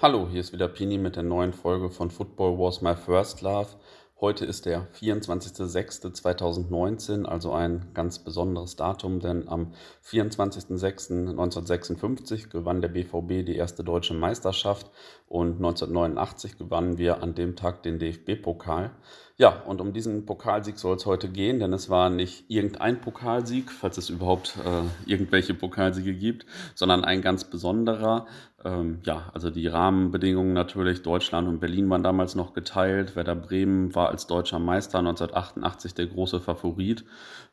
Hallo, hier ist wieder Pini mit der neuen Folge von Football Was My First Love. Heute ist der 24.06.2019, also ein ganz besonderes Datum, denn am 24.06.1956 gewann der BVB die erste deutsche Meisterschaft und 1989 gewannen wir an dem Tag den DFB-Pokal. Ja, und um diesen Pokalsieg soll es heute gehen, denn es war nicht irgendein Pokalsieg, falls es überhaupt äh, irgendwelche Pokalsiege gibt, sondern ein ganz besonderer. Ähm, ja, also die Rahmenbedingungen natürlich, Deutschland und Berlin waren damals noch geteilt. Werder Bremen war als deutscher Meister 1988 der große Favorit.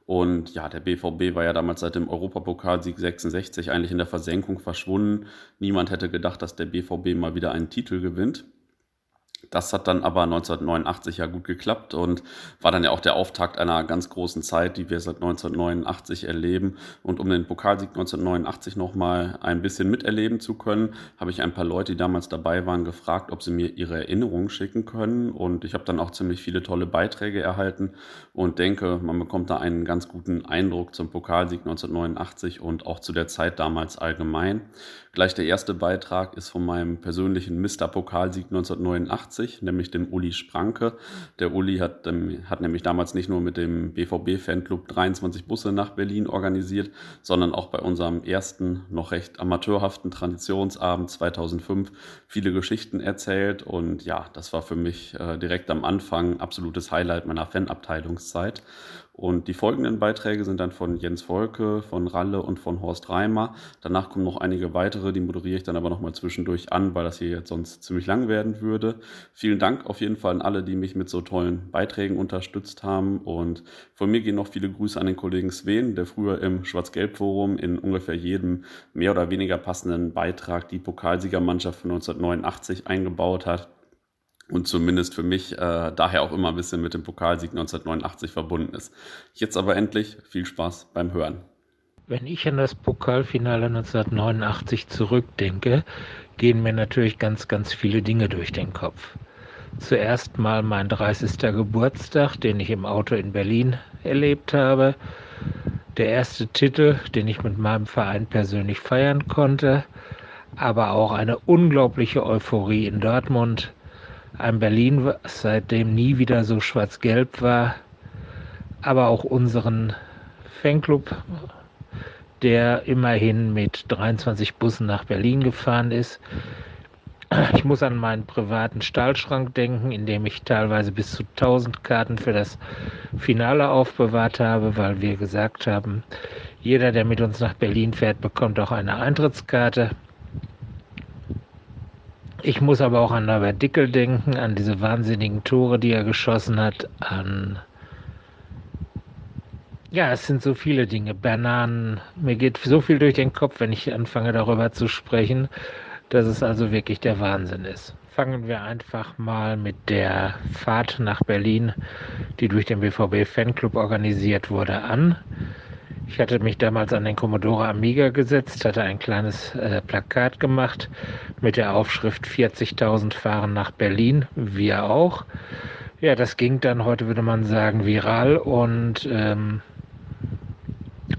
Und ja, der BVB war ja damals seit dem Europapokalsieg 66 eigentlich in der Versenkung verschwunden. Niemand hätte gedacht, dass der BVB mal wieder einen Titel gewinnt. Das hat dann aber 1989 ja gut geklappt und war dann ja auch der Auftakt einer ganz großen Zeit, die wir seit 1989 erleben. Und um den Pokalsieg 1989 nochmal ein bisschen miterleben zu können, habe ich ein paar Leute, die damals dabei waren, gefragt, ob sie mir ihre Erinnerungen schicken können. Und ich habe dann auch ziemlich viele tolle Beiträge erhalten und denke, man bekommt da einen ganz guten Eindruck zum Pokalsieg 1989 und auch zu der Zeit damals allgemein. Gleich der erste Beitrag ist von meinem persönlichen Mr. Pokalsieg 1989, nämlich dem Uli Spranke. Der Uli hat, ähm, hat nämlich damals nicht nur mit dem BVB-Fanclub 23 Busse nach Berlin organisiert, sondern auch bei unserem ersten, noch recht amateurhaften Traditionsabend 2005 viele Geschichten erzählt. Und ja, das war für mich äh, direkt am Anfang absolutes Highlight meiner Fanabteilungszeit. Und die folgenden Beiträge sind dann von Jens Volke, von Ralle und von Horst Reimer. Danach kommen noch einige weitere, die moderiere ich dann aber nochmal zwischendurch an, weil das hier jetzt sonst ziemlich lang werden würde. Vielen Dank auf jeden Fall an alle, die mich mit so tollen Beiträgen unterstützt haben. Und von mir gehen noch viele Grüße an den Kollegen Sven, der früher im Schwarz-Gelb-Forum in ungefähr jedem mehr oder weniger passenden Beitrag die Pokalsiegermannschaft von 1989 eingebaut hat und zumindest für mich äh, daher auch immer ein bisschen mit dem Pokalsieg 1989 verbunden ist. Jetzt aber endlich viel Spaß beim Hören. Wenn ich an das Pokalfinale 1989 zurückdenke, gehen mir natürlich ganz, ganz viele Dinge durch den Kopf. Zuerst mal mein 30. Geburtstag, den ich im Auto in Berlin erlebt habe. Der erste Titel, den ich mit meinem Verein persönlich feiern konnte. Aber auch eine unglaubliche Euphorie in Dortmund ein Berlin, was seitdem nie wieder so schwarz-gelb war, aber auch unseren Fanclub, der immerhin mit 23 Bussen nach Berlin gefahren ist. Ich muss an meinen privaten Stahlschrank denken, in dem ich teilweise bis zu 1000 Karten für das Finale aufbewahrt habe, weil wir gesagt haben, jeder, der mit uns nach Berlin fährt, bekommt auch eine Eintrittskarte. Ich muss aber auch an Norbert Dickel denken, an diese wahnsinnigen Tore, die er geschossen hat, an ja, es sind so viele Dinge. Bananen, mir geht so viel durch den Kopf, wenn ich anfange darüber zu sprechen, dass es also wirklich der Wahnsinn ist. Fangen wir einfach mal mit der Fahrt nach Berlin, die durch den BVB Fanclub organisiert wurde, an. Ich hatte mich damals an den Commodore Amiga gesetzt, hatte ein kleines äh, Plakat gemacht mit der Aufschrift 40.000 fahren nach Berlin, wir auch. Ja, das ging dann, heute würde man sagen, viral und ähm,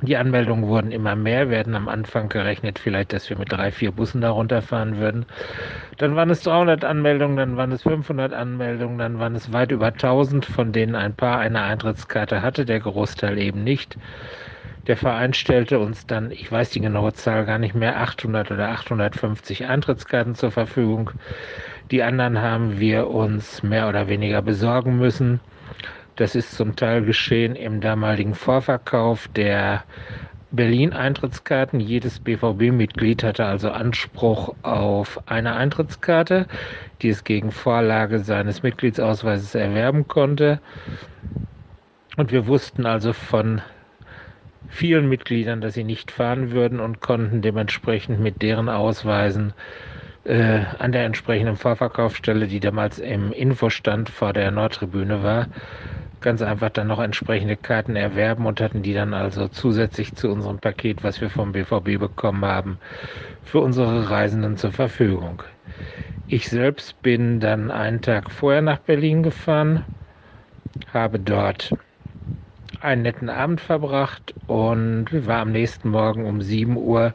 die Anmeldungen wurden immer mehr. Hatten am Anfang gerechnet, vielleicht, dass wir mit drei, vier Bussen da runterfahren würden. Dann waren es 300 Anmeldungen, dann waren es 500 Anmeldungen, dann waren es weit über 1000, von denen ein paar eine Eintrittskarte hatte, der Großteil eben nicht. Der Verein stellte uns dann, ich weiß die genaue Zahl gar nicht mehr, 800 oder 850 Eintrittskarten zur Verfügung. Die anderen haben wir uns mehr oder weniger besorgen müssen. Das ist zum Teil geschehen im damaligen Vorverkauf der Berlin-Eintrittskarten. Jedes BVB-Mitglied hatte also Anspruch auf eine Eintrittskarte, die es gegen Vorlage seines Mitgliedsausweises erwerben konnte. Und wir wussten also von vielen Mitgliedern, dass sie nicht fahren würden und konnten dementsprechend mit deren Ausweisen äh, an der entsprechenden Vorverkaufsstelle, die damals im Infostand vor der Nordtribüne war, ganz einfach dann noch entsprechende Karten erwerben und hatten die dann also zusätzlich zu unserem Paket, was wir vom BVB bekommen haben, für unsere Reisenden zur Verfügung. Ich selbst bin dann einen Tag vorher nach Berlin gefahren, habe dort einen netten Abend verbracht und war am nächsten Morgen um 7 Uhr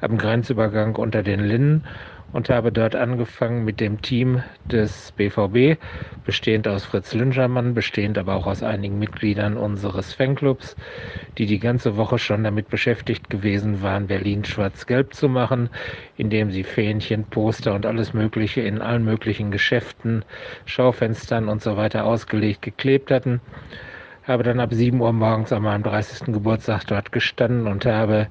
am Grenzübergang unter den Linden und habe dort angefangen mit dem Team des BVB, bestehend aus Fritz Lüngermann, bestehend aber auch aus einigen Mitgliedern unseres Fanclubs, die die ganze Woche schon damit beschäftigt gewesen waren, Berlin schwarz-gelb zu machen, indem sie Fähnchen, Poster und alles Mögliche in allen möglichen Geschäften, Schaufenstern und so weiter ausgelegt geklebt hatten habe dann ab 7 Uhr morgens an meinem 30. Geburtstag dort gestanden und habe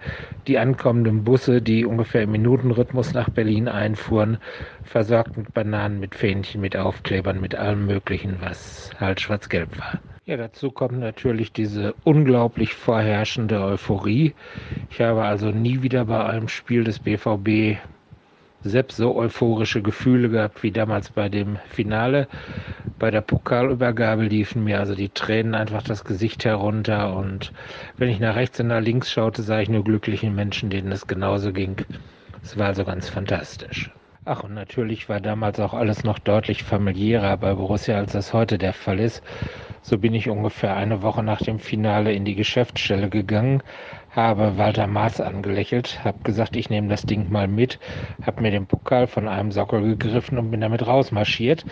die ankommenden Busse, die ungefähr im Minutenrhythmus nach Berlin einfuhren, versorgt mit Bananen, mit Fähnchen, mit Aufklebern, mit allem Möglichen, was halt schwarz-gelb war. Ja, dazu kommt natürlich diese unglaublich vorherrschende Euphorie. Ich habe also nie wieder bei einem Spiel des BVB selbst so euphorische Gefühle gehabt wie damals bei dem Finale. Bei der Pokalübergabe liefen mir also die Tränen einfach das Gesicht herunter und wenn ich nach rechts und nach links schaute, sah ich nur glückliche Menschen, denen es genauso ging. Es war also ganz fantastisch. Ach, und natürlich war damals auch alles noch deutlich familiärer bei Borussia, als das heute der Fall ist. So bin ich ungefähr eine Woche nach dem Finale in die Geschäftsstelle gegangen, habe Walter Maas angelächelt, habe gesagt, ich nehme das Ding mal mit, habe mir den Pokal von einem Sockel gegriffen und bin damit rausmarschiert,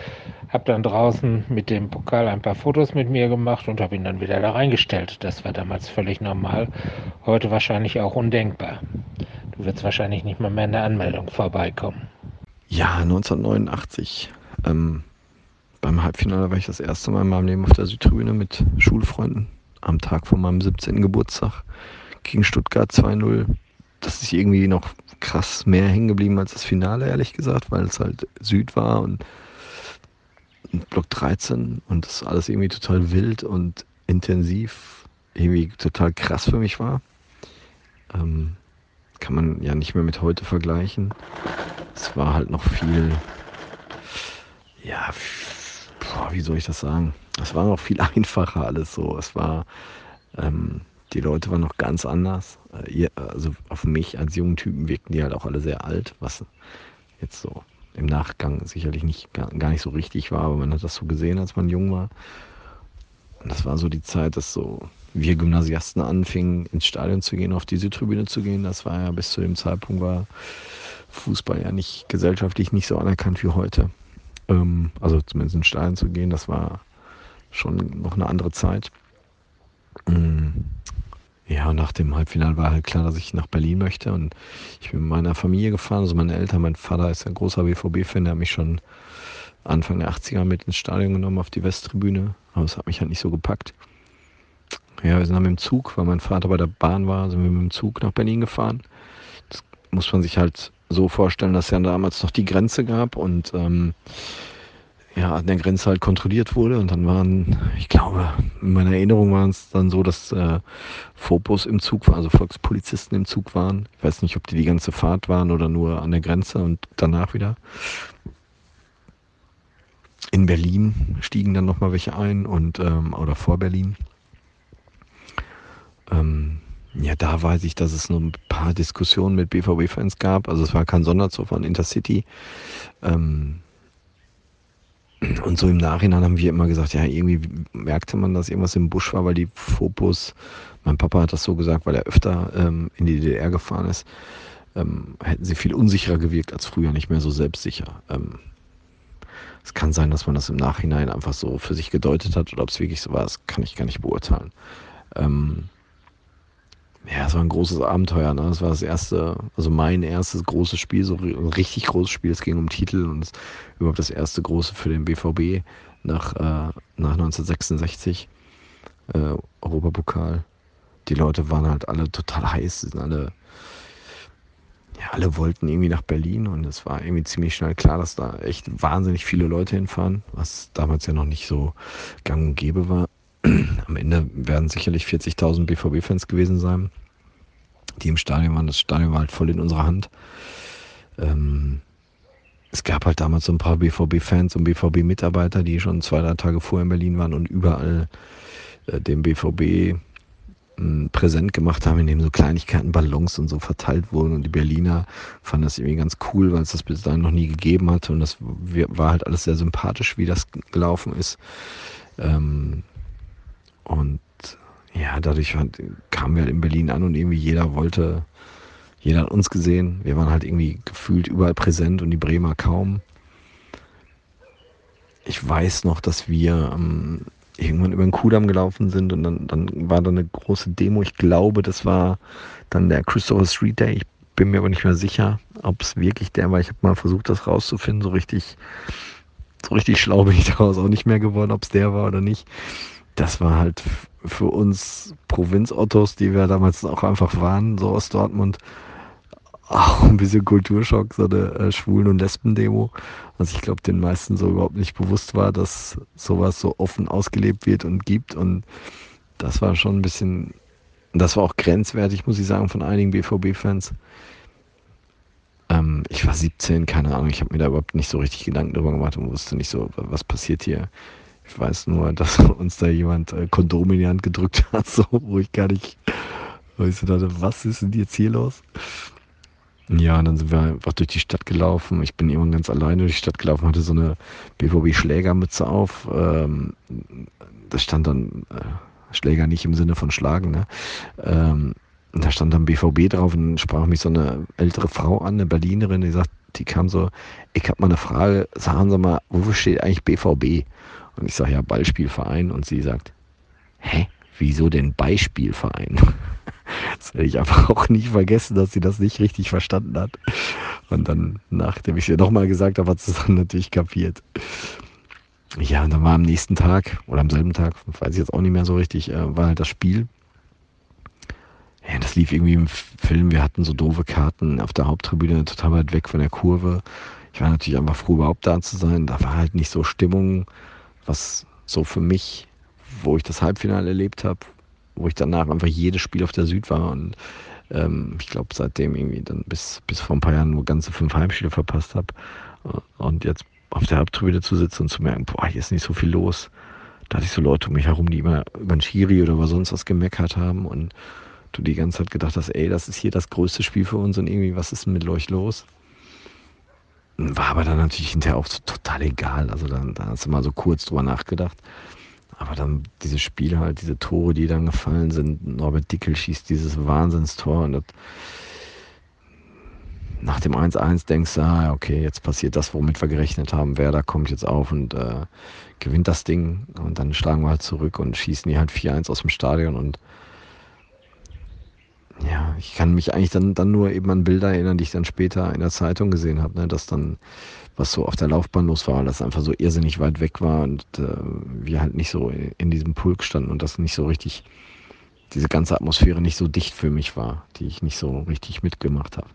habe dann draußen mit dem Pokal ein paar Fotos mit mir gemacht und habe ihn dann wieder da reingestellt. Das war damals völlig normal, heute wahrscheinlich auch undenkbar. Du wirst wahrscheinlich nicht mal mehr in der Anmeldung vorbeikommen. Ja, 1989. Ähm, beim Halbfinale war ich das erste Mal in meinem Leben auf der Südtribüne mit Schulfreunden am Tag von meinem 17. Geburtstag gegen Stuttgart 2-0. Das ist irgendwie noch krass mehr hängen geblieben als das Finale, ehrlich gesagt, weil es halt Süd war und Block 13 und das alles irgendwie total wild und intensiv, irgendwie total krass für mich war. Ähm, kann man ja nicht mehr mit heute vergleichen. Es war halt noch viel, ja, boah, wie soll ich das sagen? Es war noch viel einfacher alles so. Es war, ähm, die Leute waren noch ganz anders. Äh, also auf mich als jungen Typen wirkten die halt auch alle sehr alt, was jetzt so im Nachgang sicherlich nicht gar, nicht so richtig war, aber man hat das so gesehen, als man jung war. Und das war so die Zeit, dass so wir Gymnasiasten anfingen, ins Stadion zu gehen, auf diese Tribüne zu gehen. Das war ja bis zu dem Zeitpunkt war Fußball ja nicht gesellschaftlich nicht so anerkannt wie heute. Ähm, also zumindest ins Stadion zu gehen, das war schon noch eine andere Zeit. Mm. Ja, nach dem Halbfinale war halt klar, dass ich nach Berlin möchte. Und ich bin mit meiner Familie gefahren, also meine Eltern, mein Vater ist ein großer BVB-Fan, der hat mich schon Anfang der 80er mit ins Stadion genommen auf die Westtribüne. Aber es hat mich halt nicht so gepackt. Ja, wir sind dann mit dem Zug, weil mein Vater bei der Bahn war, sind wir mit dem Zug nach Berlin gefahren. Das muss man sich halt so vorstellen, dass es ja damals noch die Grenze gab und ähm, ja, an der Grenze halt kontrolliert wurde. Und dann waren, ich glaube, in meiner Erinnerung waren es dann so, dass äh, im Zug waren, also Volkspolizisten im Zug waren. Ich weiß nicht, ob die die ganze Fahrt waren oder nur an der Grenze und danach wieder. In Berlin stiegen dann nochmal welche ein und ähm, oder vor Berlin. Ähm, ja, da weiß ich, dass es nur ein paar Diskussionen mit BVB-Fans gab. Also es war kein Sonderzug von Intercity. Ähm, und so im Nachhinein haben wir immer gesagt, ja, irgendwie merkte man, dass irgendwas im Busch war, weil die Fopus, mein Papa hat das so gesagt, weil er öfter ähm, in die DDR gefahren ist, ähm, hätten sie viel unsicherer gewirkt als früher, nicht mehr so selbstsicher. Ähm, es kann sein, dass man das im Nachhinein einfach so für sich gedeutet hat oder ob es wirklich so war, das kann ich gar nicht beurteilen. Ähm, ja, es war ein großes Abenteuer. Ne? Das war das erste, also mein erstes großes Spiel, so ein richtig großes Spiel. Es ging um Titel und überhaupt das erste große für den BVB nach, äh, nach 1966. Äh, Europapokal. Die Leute waren halt alle total heiß, sind alle, ja, alle wollten irgendwie nach Berlin und es war irgendwie ziemlich schnell klar, dass da echt wahnsinnig viele Leute hinfahren, was damals ja noch nicht so gang und gäbe war. Am Ende werden sicherlich 40.000 BVB-Fans gewesen sein, die im Stadion waren. Das Stadion war halt voll in unserer Hand. Ähm, es gab halt damals so ein paar BVB-Fans und BVB-Mitarbeiter, die schon zwei, drei Tage vorher in Berlin waren und überall äh, dem BVB äh, präsent gemacht haben, indem so Kleinigkeiten, Ballons und so verteilt wurden. Und die Berliner fanden das irgendwie ganz cool, weil es das bis dahin noch nie gegeben hatte. Und das war halt alles sehr sympathisch, wie das gelaufen ist. Ähm, und ja, dadurch kamen wir halt in Berlin an und irgendwie jeder wollte, Jeder hat uns gesehen. Wir waren halt irgendwie gefühlt überall präsent und die Bremer kaum. Ich weiß noch, dass wir ähm, irgendwann über den Kudamm gelaufen sind und dann, dann war da eine große Demo. Ich glaube, das war dann der Christopher Street Day. Ich bin mir aber nicht mehr sicher, ob es wirklich der war. Ich habe mal versucht, das rauszufinden. So richtig, so richtig schlau bin ich daraus auch nicht mehr geworden, ob es der war oder nicht. Das war halt für uns Provinz-Ottos, die wir damals auch einfach waren, so aus Dortmund, auch ein bisschen Kulturschock, so eine äh, Schwulen- und Lesben-Demo. Was ich glaube, den meisten so überhaupt nicht bewusst war, dass sowas so offen ausgelebt wird und gibt. Und das war schon ein bisschen, das war auch grenzwertig, muss ich sagen, von einigen BVB-Fans. Ähm, ich war 17, keine Ahnung, ich habe mir da überhaupt nicht so richtig Gedanken darüber gemacht und wusste nicht so, was passiert hier. Ich weiß nur, dass uns da jemand äh, Kondom in die Hand gedrückt hat, so, wo ich gar nicht, wo ich so dachte, was ist denn jetzt hier los? Ja, dann sind wir einfach durch die Stadt gelaufen. Ich bin irgendwann ganz alleine durch die Stadt gelaufen, hatte so eine BVB-Schlägermütze auf. Ähm, da stand dann äh, Schläger nicht im Sinne von Schlagen, ne? Ähm, da stand dann BVB drauf und sprach mich so eine ältere Frau an, eine Berlinerin, die sagt, die kam so, ich habe mal eine Frage, sagen Sie mal, wofür steht eigentlich BVB? Und ich sage, ja, Ballspielverein. Und sie sagt, hä, wieso denn Beispielverein? Das werde ich einfach auch nie vergessen, dass sie das nicht richtig verstanden hat. Und dann, nachdem ich es ihr nochmal gesagt habe, hat sie es dann natürlich kapiert. Ja, und dann war am nächsten Tag oder am selben Tag, weiß ich jetzt auch nicht mehr so richtig, äh, war halt das Spiel. Ja, das lief irgendwie im Film. Wir hatten so doofe Karten auf der Haupttribüne, total weit weg von der Kurve. Ich war natürlich einfach froh, überhaupt da zu sein. Da war halt nicht so Stimmung, was so für mich, wo ich das Halbfinale erlebt habe, wo ich danach einfach jedes Spiel auf der Süd war und ähm, ich glaube seitdem irgendwie dann bis, bis vor ein paar Jahren nur ganze fünf Heimspiele verpasst habe und jetzt auf der Haupttribüne zu sitzen und zu merken, boah, hier ist nicht so viel los. Da hatte ich so Leute um mich herum, die immer über den Schiri oder über sonst was gemeckert haben und du die ganze Zeit gedacht hast, ey, das ist hier das größte Spiel für uns und irgendwie, was ist denn mit euch los? War aber dann natürlich hinterher auch so total egal. Also dann, dann hast du mal so kurz drüber nachgedacht. Aber dann diese Spiele halt, diese Tore, die dann gefallen sind. Norbert Dickel schießt dieses Wahnsinnstor und das, nach dem 1-1 denkst du, ah, okay, jetzt passiert das, womit wir gerechnet haben. Wer da kommt jetzt auf und äh, gewinnt das Ding. Und dann schlagen wir halt zurück und schießen die halt 4-1 aus dem Stadion und ja, ich kann mich eigentlich dann, dann nur eben an Bilder erinnern, die ich dann später in der Zeitung gesehen habe, ne, dass dann was so auf der Laufbahn los war, dass einfach so irrsinnig weit weg war und äh, wir halt nicht so in diesem Pulk standen und das nicht so richtig, diese ganze Atmosphäre nicht so dicht für mich war, die ich nicht so richtig mitgemacht habe.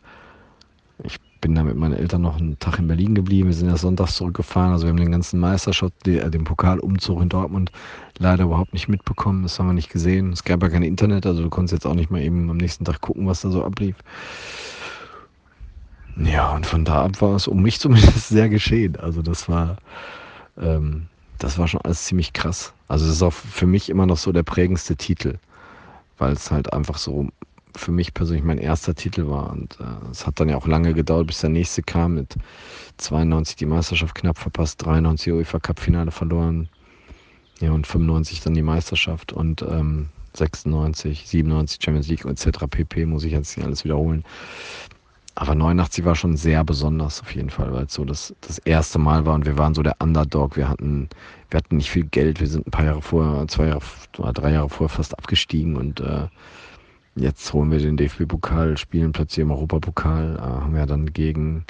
Ich bin da mit meinen Eltern noch einen Tag in Berlin geblieben. Wir sind ja sonntags zurückgefahren. Also wir haben den ganzen Meisterschaft, äh, den Pokalumzug in Dortmund leider überhaupt nicht mitbekommen. Das haben wir nicht gesehen. Es gab ja kein Internet, also du konntest jetzt auch nicht mal eben am nächsten Tag gucken, was da so ablief. Ja, und von da ab war es um mich zumindest sehr geschehen. Also das war, ähm, das war schon alles ziemlich krass. Also das ist auch für mich immer noch so der prägendste Titel, weil es halt einfach so für mich persönlich mein erster Titel war. Und äh, es hat dann ja auch lange gedauert, bis der nächste kam. Mit 92 die Meisterschaft knapp verpasst, 93 UEFA Cup Finale verloren. Ja, und 95 dann die Meisterschaft und ähm, 96, 97 Champions League etc. pp. muss ich jetzt nicht alles wiederholen. Aber 89 war schon sehr besonders auf jeden Fall, weil es so das, das erste Mal war und wir waren so der Underdog. Wir hatten, wir hatten nicht viel Geld. Wir sind ein paar Jahre vorher, zwei Jahre, drei Jahre vorher fast abgestiegen und äh, Jetzt holen wir den DFB-Pokal, spielen plötzlich im Europapokal, äh, haben ja dann gegen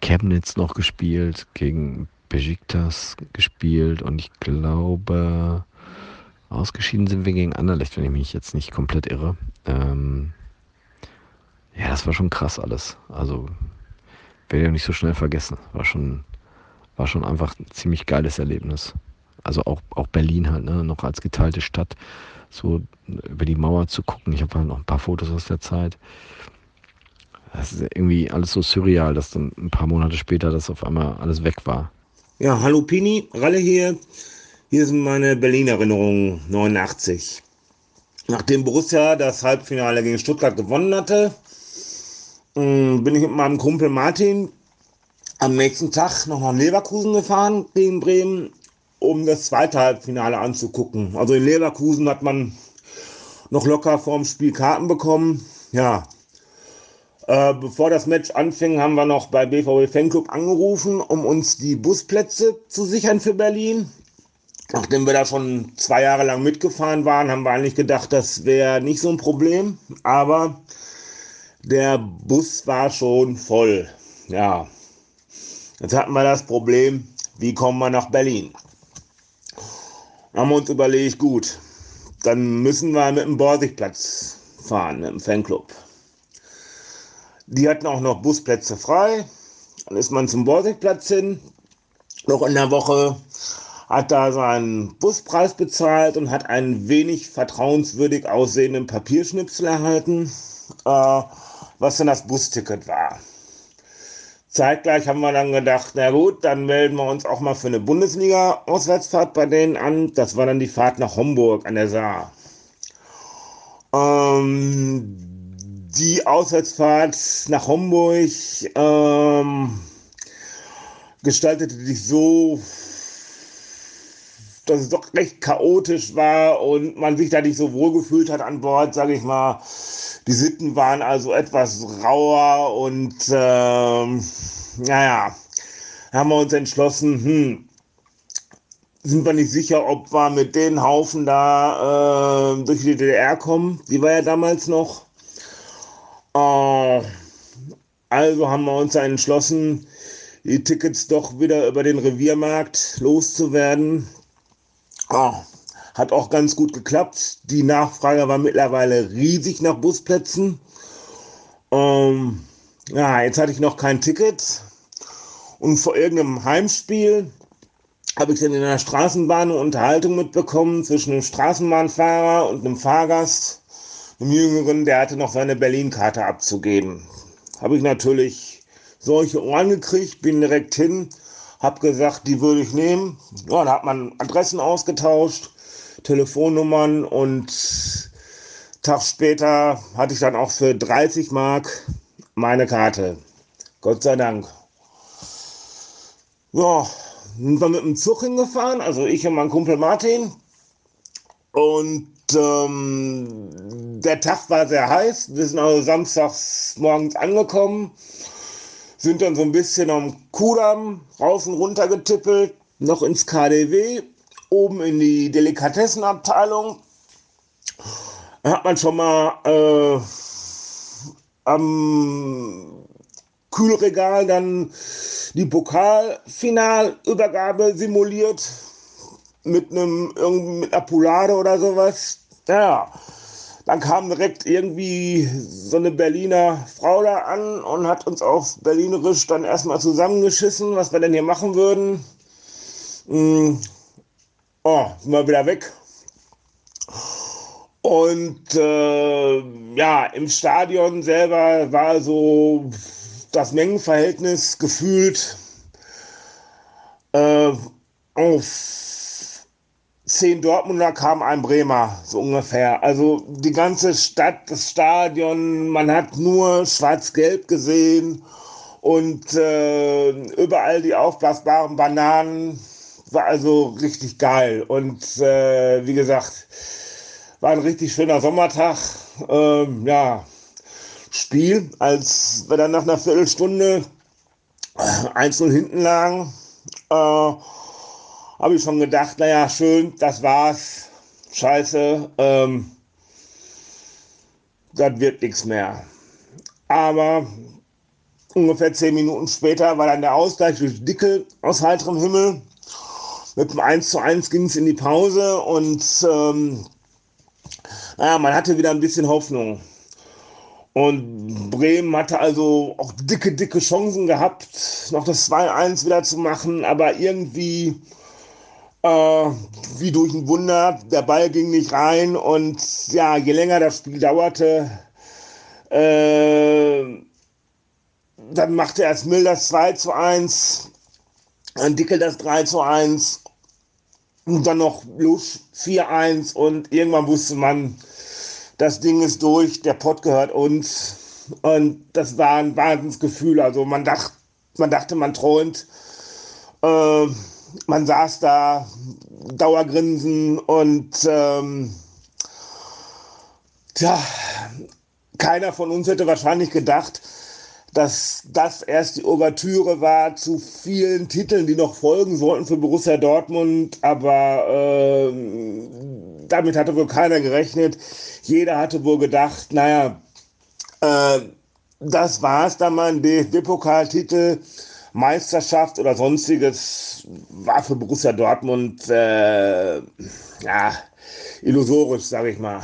Chemnitz noch gespielt, gegen Besiktas gespielt und ich glaube, ausgeschieden sind wir gegen Anderlecht, wenn ich mich jetzt nicht komplett irre. Ähm, ja, das war schon krass alles. Also werde ich auch nicht so schnell vergessen. War schon, war schon einfach ein ziemlich geiles Erlebnis. Also auch, auch Berlin halt, ne? noch als geteilte Stadt so über die Mauer zu gucken. Ich habe halt noch ein paar Fotos aus der Zeit. Das ist irgendwie alles so surreal, dass dann ein paar Monate später das auf einmal alles weg war. Ja, hallo Pini, Ralle hier. Hier sind meine Berlin-Erinnerungen 89. Nachdem Borussia das Halbfinale gegen Stuttgart gewonnen hatte, mm, bin ich mit meinem Kumpel Martin am nächsten Tag noch nach Leverkusen gefahren gegen Bremen um das zweite Halbfinale anzugucken. Also in Leverkusen hat man noch locker vorm Spiel Karten bekommen. Ja, Äh, bevor das Match anfing, haben wir noch bei BVB Fanclub angerufen, um uns die Busplätze zu sichern für Berlin. Nachdem wir da schon zwei Jahre lang mitgefahren waren, haben wir eigentlich gedacht, das wäre nicht so ein Problem. Aber der Bus war schon voll. Ja. Jetzt hatten wir das Problem, wie kommen wir nach Berlin? Haben wir uns überlegt, gut, dann müssen wir mit dem Borsigplatz fahren, mit dem Fanclub. Die hatten auch noch Busplätze frei. Dann ist man zum Borsigplatz hin. Noch in der Woche hat da seinen Buspreis bezahlt und hat einen wenig vertrauenswürdig aussehenden Papierschnipsel erhalten, äh, was dann das Busticket war. Zeitgleich haben wir dann gedacht, na gut, dann melden wir uns auch mal für eine Bundesliga-Auswärtsfahrt bei denen an. Das war dann die Fahrt nach Homburg an der Saar. Ähm, die Auswärtsfahrt nach Homburg ähm, gestaltete sich so, dass es doch recht chaotisch war und man sich da nicht so wohl gefühlt hat an Bord, sage ich mal. Die Sitten waren also etwas rauer und ähm, naja, haben wir uns entschlossen, hm, sind wir nicht sicher, ob wir mit den Haufen da äh, durch die DDR kommen. Die war ja damals noch. Äh, also haben wir uns entschlossen, die Tickets doch wieder über den Reviermarkt loszuwerden. Oh, hat auch ganz gut geklappt. Die Nachfrage war mittlerweile riesig nach Busplätzen. Ähm, ja, jetzt hatte ich noch kein Ticket. Und vor irgendeinem Heimspiel habe ich dann in der Straßenbahn eine Unterhaltung mitbekommen zwischen einem Straßenbahnfahrer und einem Fahrgast, einem Jüngeren, der hatte noch seine Berlin-Karte abzugeben. Habe ich natürlich solche Ohren gekriegt, bin direkt hin, habe gesagt, die würde ich nehmen. Ja, da hat man Adressen ausgetauscht, Telefonnummern und Tag später hatte ich dann auch für 30 Mark meine Karte. Gott sei Dank. Ja, sind wir mit dem Zug hingefahren, also ich und mein Kumpel Martin. Und ähm, der Tag war sehr heiß. Wir sind also samstags morgens angekommen, sind dann so ein bisschen am Kudamm rauf und runter getippelt, noch ins KDW, oben in die Delikatessenabteilung. Da hat man schon mal äh, am Kühlregal dann die Pokalfinalübergabe simuliert mit einem mit einer Poulade oder sowas. Ja, dann kam direkt irgendwie so eine Berliner Frau da an und hat uns auf Berlinerisch dann erstmal zusammengeschissen, was wir denn hier machen würden. Hm. Oh, sind wir wieder weg. Und äh, ja, im Stadion selber war so das Mengenverhältnis gefühlt äh, auf zehn Dortmunder kam ein Bremer, so ungefähr. Also die ganze Stadt, das Stadion, man hat nur schwarz-gelb gesehen und äh, überall die aufblasbaren Bananen. War also richtig geil. Und äh, wie gesagt, war ein richtig schöner Sommertag. Ähm, ja, Spiel, als wir dann nach einer Viertelstunde einzeln hinten lagen, äh, habe ich schon gedacht, naja, schön, das war's. Scheiße, ähm, das wird nichts mehr. Aber ungefähr zehn Minuten später war dann der Ausgleich durch Dickel aus heiterem Himmel. Mit dem 1 zu 1 ging es in die Pause und ähm, naja, man hatte wieder ein bisschen Hoffnung. Und Bremen hatte also auch dicke, dicke Chancen gehabt, noch das 2-1 wieder zu machen, aber irgendwie äh, wie durch ein Wunder, der Ball ging nicht rein und ja, je länger das Spiel dauerte, äh, dann machte erst Mill das 2 zu 1, dann Dickel das 3 zu 1 und dann noch Lusch 4-1 und irgendwann wusste man, das Ding ist durch, der Pott gehört uns. Und das war ein Wahnsinnsgefühl. Also man, dacht, man dachte, man träumt. Äh, man saß da, Dauergrinsen und ähm, tja, keiner von uns hätte wahrscheinlich gedacht, dass das erst die Ouvertüre war zu vielen Titeln, die noch folgen sollten für Borussia Dortmund, aber äh, damit hatte wohl keiner gerechnet. Jeder hatte wohl gedacht, naja, äh, das war es dann mal, ein DFB-Pokaltitel, Meisterschaft oder sonstiges war für Borussia Dortmund äh, ja, illusorisch, sage ich mal.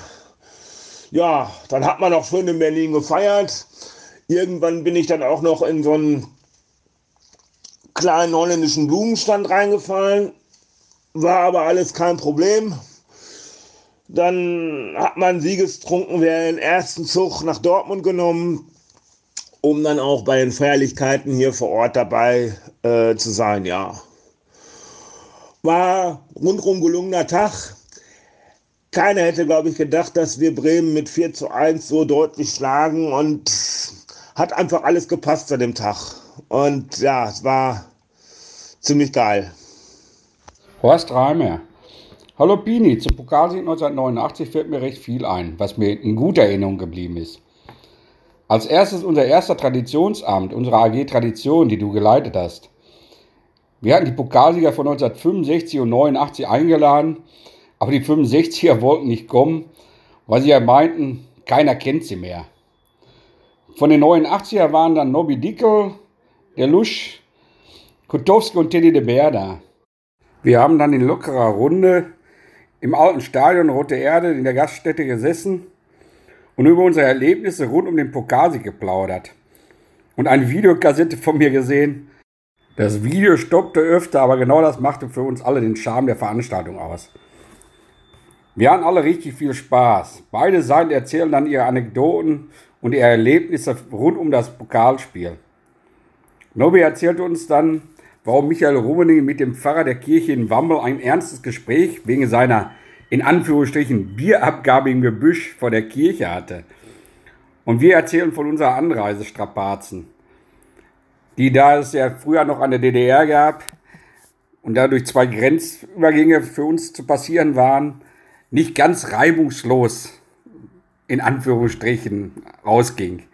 Ja, dann hat man auch schön in Berlin gefeiert Irgendwann bin ich dann auch noch in so einen kleinen holländischen Blumenstand reingefallen. War aber alles kein Problem. Dann hat man Siegestrunken den ersten Zug nach Dortmund genommen, um dann auch bei den Feierlichkeiten hier vor Ort dabei äh, zu sein, ja. War rundrum gelungener Tag. Keiner hätte, glaube ich, gedacht, dass wir Bremen mit 4 zu 1 so deutlich schlagen und hat einfach alles gepasst an dem Tag. Und ja, es war ziemlich geil. Horst Reimer. Hallo Pini, zum Pokalsieg 1989 fällt mir recht viel ein, was mir in guter Erinnerung geblieben ist. Als erstes unser erster Traditionsamt, unsere AG Tradition, die du geleitet hast. Wir hatten die Pokalsieger von 1965 und 89 eingeladen, aber die 65er wollten nicht kommen, weil sie ja meinten, keiner kennt sie mehr. Von den 89er waren dann Nobby Dickel, der Lusch, Kutowski und Teddy de Bär da. Wir haben dann in lockerer Runde im alten Stadion Rote Erde in der Gaststätte gesessen und über unsere Erlebnisse rund um den Pokalsieg geplaudert. Und eine Videokassette von mir gesehen. Das Video stoppte öfter, aber genau das machte für uns alle den Charme der Veranstaltung aus. Wir hatten alle richtig viel Spaß. Beide Seiten erzählen dann ihre Anekdoten und ihre Erlebnisse rund um das Pokalspiel. Nobi erzählte uns dann, warum Michael Rummenigge mit dem Pfarrer der Kirche in Wammel ein ernstes Gespräch wegen seiner in Anführungsstrichen Bierabgabe im Gebüsch vor der Kirche hatte. Und wir erzählen von unserer Anreisestrapazen, die da es ja früher noch eine DDR gab und dadurch zwei Grenzübergänge für uns zu passieren waren, nicht ganz reibungslos in Anführungsstrichen rausging.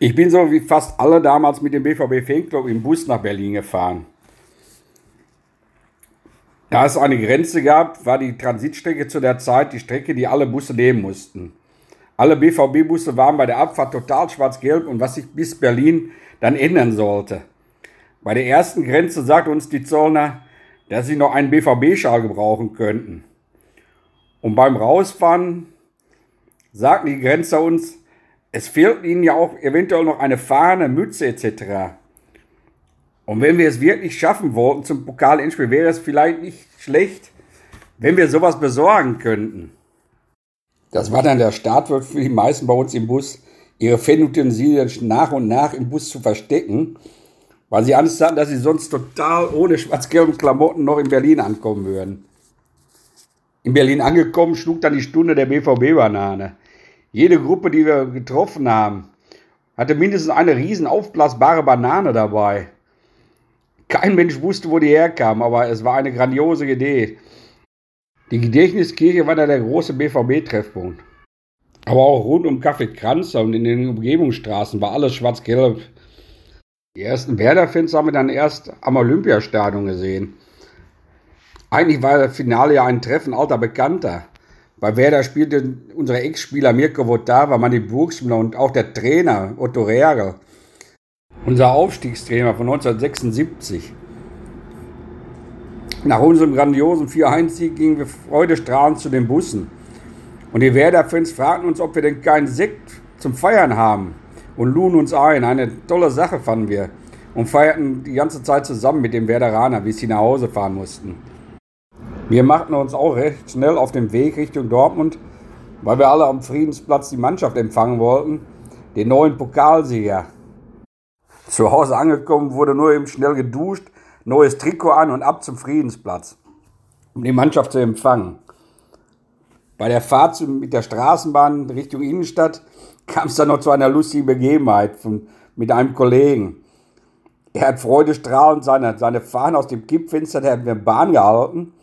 Ich bin so wie fast alle damals mit dem BVB Fanclub im Bus nach Berlin gefahren. Da es eine Grenze gab, war die Transitstrecke zu der Zeit die Strecke, die alle Busse nehmen mussten. Alle BVB-Busse waren bei der Abfahrt total schwarz-gelb und was sich bis Berlin dann ändern sollte. Bei der ersten Grenze sagte uns die Zollner, dass sie noch einen BVB-Schal gebrauchen könnten. Und beim Rausfahren sagten die Grenzer uns, es fehlt ihnen ja auch eventuell noch eine Fahne, Mütze etc. Und wenn wir es wirklich schaffen wollten zum Pokalendspiel, wäre es vielleicht nicht schlecht, wenn wir sowas besorgen könnten. Das war dann der Startwort für die meisten bei uns im Bus, ihre Fanutensilien nach und nach im Bus zu verstecken, weil sie Angst hatten, dass sie sonst total ohne schwarz-gelben Klamotten noch in Berlin ankommen würden. In Berlin angekommen, schlug dann die Stunde der BVB-Banane. Jede Gruppe, die wir getroffen haben, hatte mindestens eine riesen aufblasbare Banane dabei. Kein Mensch wusste, wo die herkam, aber es war eine grandiose Idee. Die Gedächtniskirche war da der große BVB-Treffpunkt. Aber auch rund um Café Kranzer und in den Umgebungsstraßen war alles schwarz-gelb. Die ersten Werder-Fans haben wir dann erst am Olympiastadion gesehen. Eigentlich war das Finale ja ein Treffen alter Bekannter. Bei Werder spielte unser Ex-Spieler Mirko Votava, Manni Burgsmüller und auch der Trainer Otto Reagel. Unser Aufstiegstrainer von 1976. Nach unserem grandiosen 4-1-Sieg gingen wir freudestrahlend zu den Bussen. Und die Werder-Fans fragten uns, ob wir denn keinen Sekt zum Feiern haben. Und luden uns ein. Eine tolle Sache fanden wir. Und feierten die ganze Zeit zusammen mit dem Werderaner, bis sie nach Hause fahren mussten. Wir machten uns auch recht schnell auf den Weg Richtung Dortmund, weil wir alle am Friedensplatz die Mannschaft empfangen wollten, den neuen Pokalsieger. Zu Hause angekommen wurde nur eben schnell geduscht, neues Trikot an und ab zum Friedensplatz, um die Mannschaft zu empfangen. Bei der Fahrt mit der Straßenbahn Richtung Innenstadt kam es dann noch zu einer lustigen Begebenheit von, mit einem Kollegen. Er hat freudestrahlend seine, seine Fahne aus dem Kippfenster der Bahn gehalten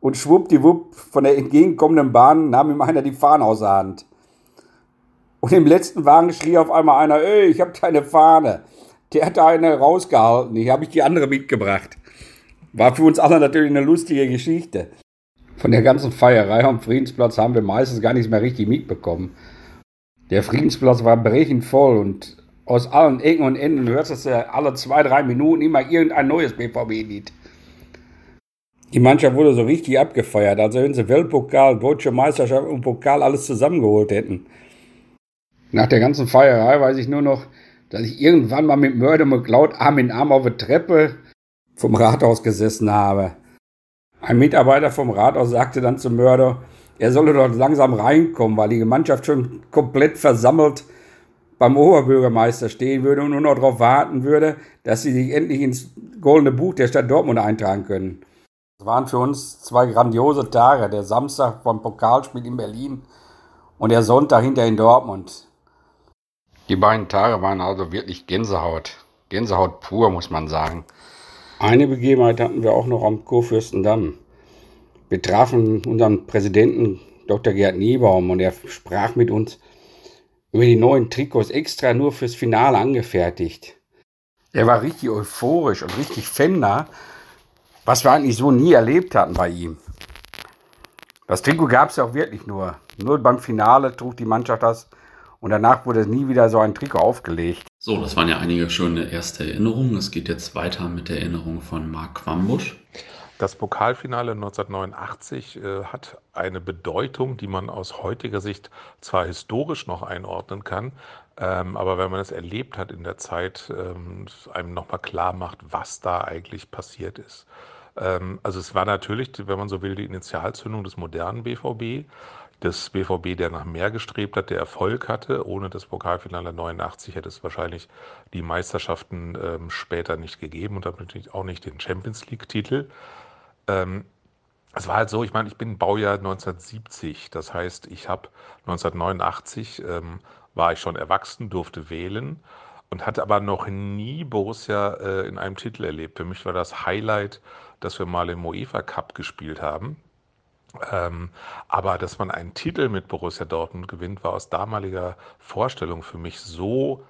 und schwuppdiwupp von der entgegenkommenden Bahn nahm ihm einer die Fahne aus der Hand. Und im letzten Wagen schrie auf einmal einer, ey, ich habe keine Fahne. Der hat da eine rausgehalten. Ich habe ich die andere mitgebracht. War für uns alle natürlich eine lustige Geschichte. Von der ganzen Feierei am Friedensplatz haben wir meistens gar nichts mehr richtig mitbekommen. Der Friedensplatz war brechend voll und aus allen Ecken und Enden hörst du alle zwei, drei Minuten immer irgendein neues BVB-Lied. Die Mannschaft wurde so richtig abgefeiert, als wenn sie Weltpokal, Deutsche Meisterschaft und Pokal alles zusammengeholt hätten. Nach der ganzen Feierei weiß ich nur noch, dass ich irgendwann mal mit Mörder McLeod Arm in Arm auf der Treppe vom Rathaus gesessen habe. Ein Mitarbeiter vom Rathaus sagte dann zum Mörder, er solle dort langsam reinkommen, weil die Mannschaft schon komplett versammelt beim Oberbürgermeister stehen würde und nur noch darauf warten würde, dass sie sich endlich ins goldene Buch der Stadt Dortmund eintragen können. Es waren für uns zwei grandiose Tage, der Samstag vom Pokalspiel in Berlin und der Sonntag hinter in Dortmund. Die beiden Tage waren also wirklich Gänsehaut. Gänsehaut pur, muss man sagen. Eine Begebenheit hatten wir auch noch am Kurfürstendamm. Wir trafen unseren Präsidenten Dr. Gerd Niebaum und er sprach mit uns über die neuen Trikots extra nur fürs Finale angefertigt. Er war richtig euphorisch und richtig fennah, was wir eigentlich so nie erlebt hatten bei ihm. Das Trikot gab es ja auch wirklich nur. Nur beim Finale trug die Mannschaft das und danach wurde nie wieder so ein Trikot aufgelegt. So, das waren ja einige schöne erste Erinnerungen. Es geht jetzt weiter mit der Erinnerung von Marc Quambusch. Das Pokalfinale 1989 äh, hat eine Bedeutung, die man aus heutiger Sicht zwar historisch noch einordnen kann, ähm, aber wenn man es erlebt hat in der Zeit, ähm, einem nochmal klar macht, was da eigentlich passiert ist. Ähm, also es war natürlich, wenn man so will, die Initialzündung des modernen BVB des BVB, der nach mehr gestrebt hat, der Erfolg hatte. Ohne das Pokalfinale 89 hätte es wahrscheinlich die Meisterschaften ähm, später nicht gegeben und damit auch nicht den Champions League-Titel. Ähm, es war halt so, ich meine, ich bin Baujahr 1970, das heißt, ich habe 1989 ähm, war ich schon erwachsen, durfte wählen und hatte aber noch nie Borussia äh, in einem Titel erlebt. Für mich war das Highlight, dass wir mal im UEFA Cup gespielt haben. Ähm, aber dass man einen Titel mit Borussia Dortmund gewinnt, war aus damaliger Vorstellung für mich so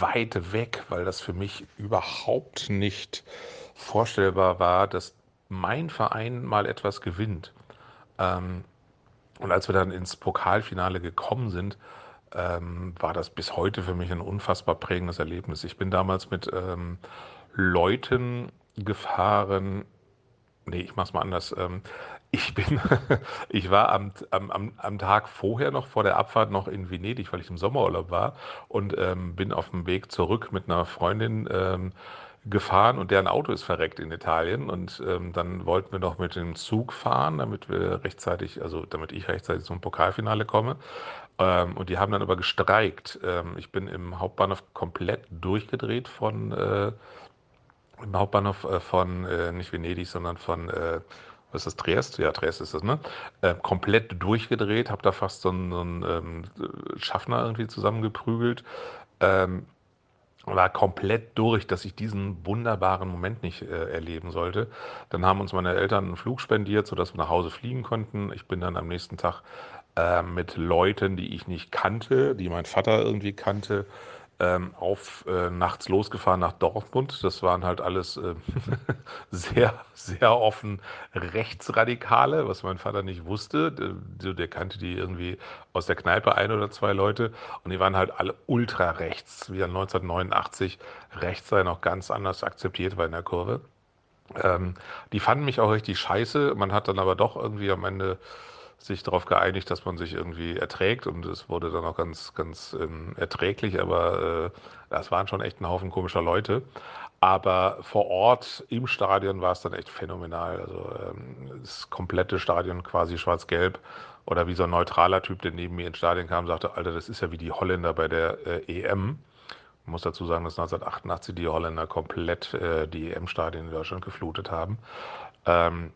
weit weg, weil das für mich überhaupt nicht vorstellbar war, dass mein Verein mal etwas gewinnt. Ähm, und als wir dann ins Pokalfinale gekommen sind, ähm, war das bis heute für mich ein unfassbar prägendes Erlebnis. Ich bin damals mit ähm, Leuten gefahren, nee, ich mach's mal anders. Ähm, ich bin, ich war am, am, am Tag vorher noch vor der Abfahrt noch in Venedig, weil ich im Sommerurlaub war und ähm, bin auf dem Weg zurück mit einer Freundin ähm, gefahren und deren Auto ist verreckt in Italien und ähm, dann wollten wir noch mit dem Zug fahren, damit wir rechtzeitig, also damit ich rechtzeitig zum Pokalfinale komme. Ähm, und die haben dann aber gestreikt. Ähm, ich bin im Hauptbahnhof komplett durchgedreht von äh, im Hauptbahnhof äh, von äh, nicht Venedig, sondern von äh, was ist das, Triest? Ja, Triest ist das, ne? Äh, komplett durchgedreht, habe da fast so einen, so einen ähm, Schaffner irgendwie zusammengeprügelt. Ähm, war komplett durch, dass ich diesen wunderbaren Moment nicht äh, erleben sollte. Dann haben uns meine Eltern einen Flug spendiert, sodass wir nach Hause fliegen konnten. Ich bin dann am nächsten Tag äh, mit Leuten, die ich nicht kannte, die mein Vater irgendwie kannte, ähm, auf äh, nachts losgefahren nach Dortmund. Das waren halt alles äh, sehr, sehr offen Rechtsradikale, was mein Vater nicht wusste. Der, der, kannte die irgendwie aus der Kneipe ein oder zwei Leute und die waren halt alle ultra rechts, wie 1989 rechts sei noch ganz anders akzeptiert war in der Kurve. Ähm, die fanden mich auch richtig scheiße. Man hat dann aber doch irgendwie am Ende sich darauf geeinigt, dass man sich irgendwie erträgt und es wurde dann auch ganz, ganz ähm, erträglich, aber äh, das waren schon echt ein Haufen komischer Leute. Aber vor Ort im Stadion war es dann echt phänomenal. Also ähm, das komplette Stadion quasi schwarz-gelb oder wie so ein neutraler Typ, der neben mir ins Stadion kam, sagte, Alter, das ist ja wie die Holländer bei der äh, EM. Ich muss dazu sagen, dass 1988 die Holländer komplett äh, die EM-Stadien in Deutschland geflutet haben. Ähm,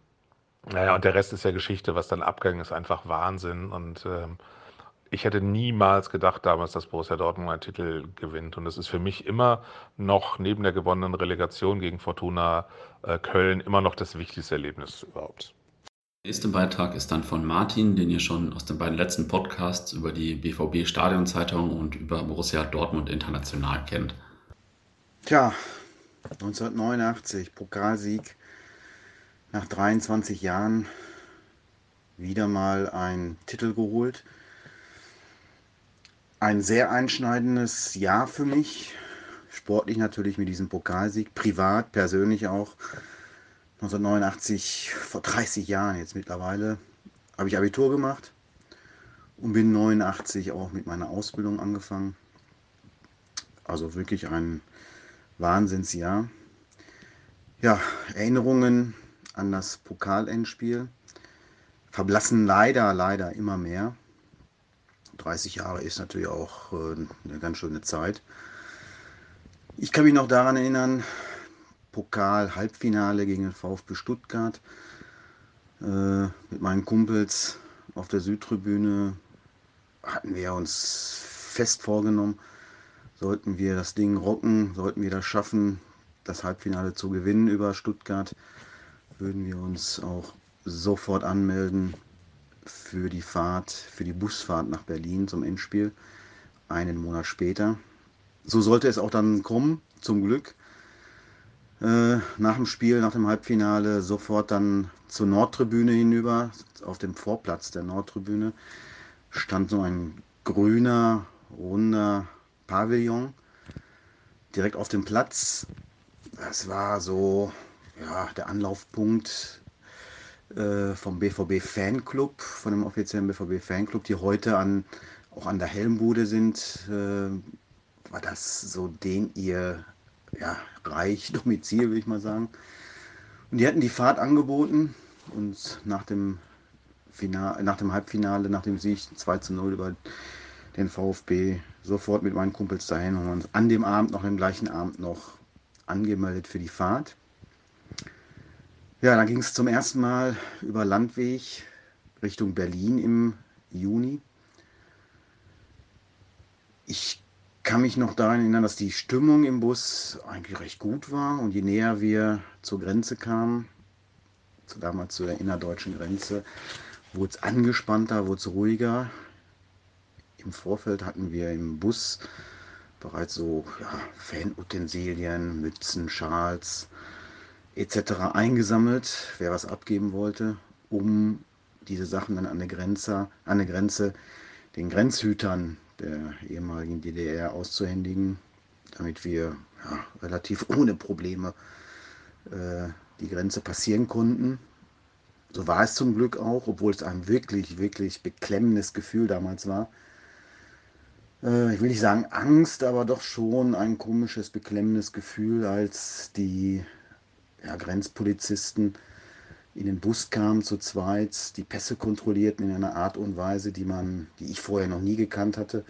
naja, und der Rest ist ja Geschichte, was dann abgegangen ist, einfach Wahnsinn. Und ähm, ich hätte niemals gedacht damals, dass Borussia Dortmund einen Titel gewinnt. Und es ist für mich immer noch neben der gewonnenen Relegation gegen Fortuna äh, Köln immer noch das wichtigste Erlebnis überhaupt. Der nächste Beitrag ist dann von Martin, den ihr schon aus den beiden letzten Podcasts über die BVB Stadionzeitung und über Borussia Dortmund International kennt. Tja, 1989, Pokalsieg nach 23 Jahren wieder mal ein Titel geholt. Ein sehr einschneidendes Jahr für mich. Sportlich natürlich mit diesem Pokalsieg, privat, persönlich auch. 1989, vor 30 Jahren jetzt mittlerweile, habe ich Abitur gemacht und bin 89 auch mit meiner Ausbildung angefangen. Also wirklich ein Wahnsinnsjahr. Ja, Erinnerungen an das Pokalendspiel verblassen leider, leider immer mehr. 30 Jahre ist natürlich auch äh, eine ganz schöne Zeit. Ich kann mich noch daran erinnern, Pokal-Halbfinale gegen den VfB Stuttgart. Äh, mit meinen Kumpels auf der Südtribüne hatten wir uns fest vorgenommen, sollten wir das Ding rocken, sollten wir das schaffen, das Halbfinale zu gewinnen über Stuttgart, würden wir uns auch sofort anmelden für die Fahrt, für die Busfahrt nach Berlin zum Endspiel, einen Monat später. So sollte es auch dann kommen, zum Glück äh, nach dem Spiel, nach dem Halbfinale, sofort dann zur Nordtribüne hinüber. Auf dem Vorplatz der Nordtribüne stand so ein grüner, runder Pavillon direkt auf dem Platz. Das war so ja, der Anlaufpunkt äh, vom BVB Fanclub, von dem offiziellen BVB Fanclub, die heute an, auch an der Helmbude sind. Äh, war das so den ihr ja, Reich, Domizil, würde ich mal sagen. Und die hatten die Fahrt angeboten und nach dem, Final, nach dem Halbfinale, nach dem Sieg 2 zu 0 über den VfB, sofort mit meinen Kumpels dahin und uns an dem Abend, noch im gleichen Abend noch angemeldet für die Fahrt. Ja, dann ging es zum ersten Mal über Landweg Richtung Berlin im Juni. Ich kann mich noch daran erinnern, dass die Stimmung im Bus eigentlich recht gut war und je näher wir zur Grenze kamen, zu damals zu der innerdeutschen Grenze, wurde es angespannter, wurde es ruhiger. Im Vorfeld hatten wir im Bus bereits so ja, Fanutensilien, Mützen, Schals etc. eingesammelt, wer was abgeben wollte, um diese Sachen dann an der Grenze, an der Grenze den Grenzhütern der ehemaligen DDR auszuhändigen, damit wir ja, relativ ohne Probleme äh, die Grenze passieren konnten. So war es zum Glück auch, obwohl es ein wirklich, wirklich beklemmendes Gefühl damals war. Äh, ich will nicht sagen Angst, aber doch schon ein komisches, beklemmendes Gefühl, als die ja, Grenzpolizisten in den Bus kamen zu zweit, die Pässe kontrollierten in einer Art und Weise, die man, die ich vorher noch nie gekannt hatte.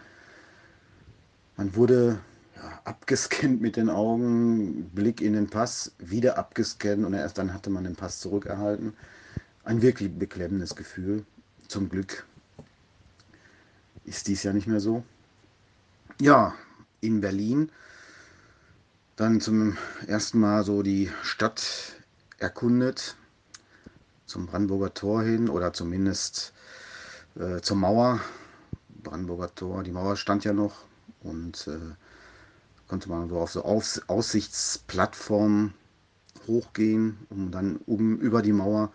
Man wurde ja, abgescannt mit den Augen, Blick in den Pass, wieder abgescannt und erst dann hatte man den Pass zurückerhalten. Ein wirklich beklemmendes Gefühl. Zum Glück ist dies ja nicht mehr so. Ja, in Berlin dann zum ersten Mal so die Stadt erkundet, zum Brandenburger Tor hin oder zumindest äh, zur Mauer. Brandenburger Tor, die Mauer stand ja noch und äh, konnte man so auf so Aus Aussichtsplattformen hochgehen, um dann um über die Mauer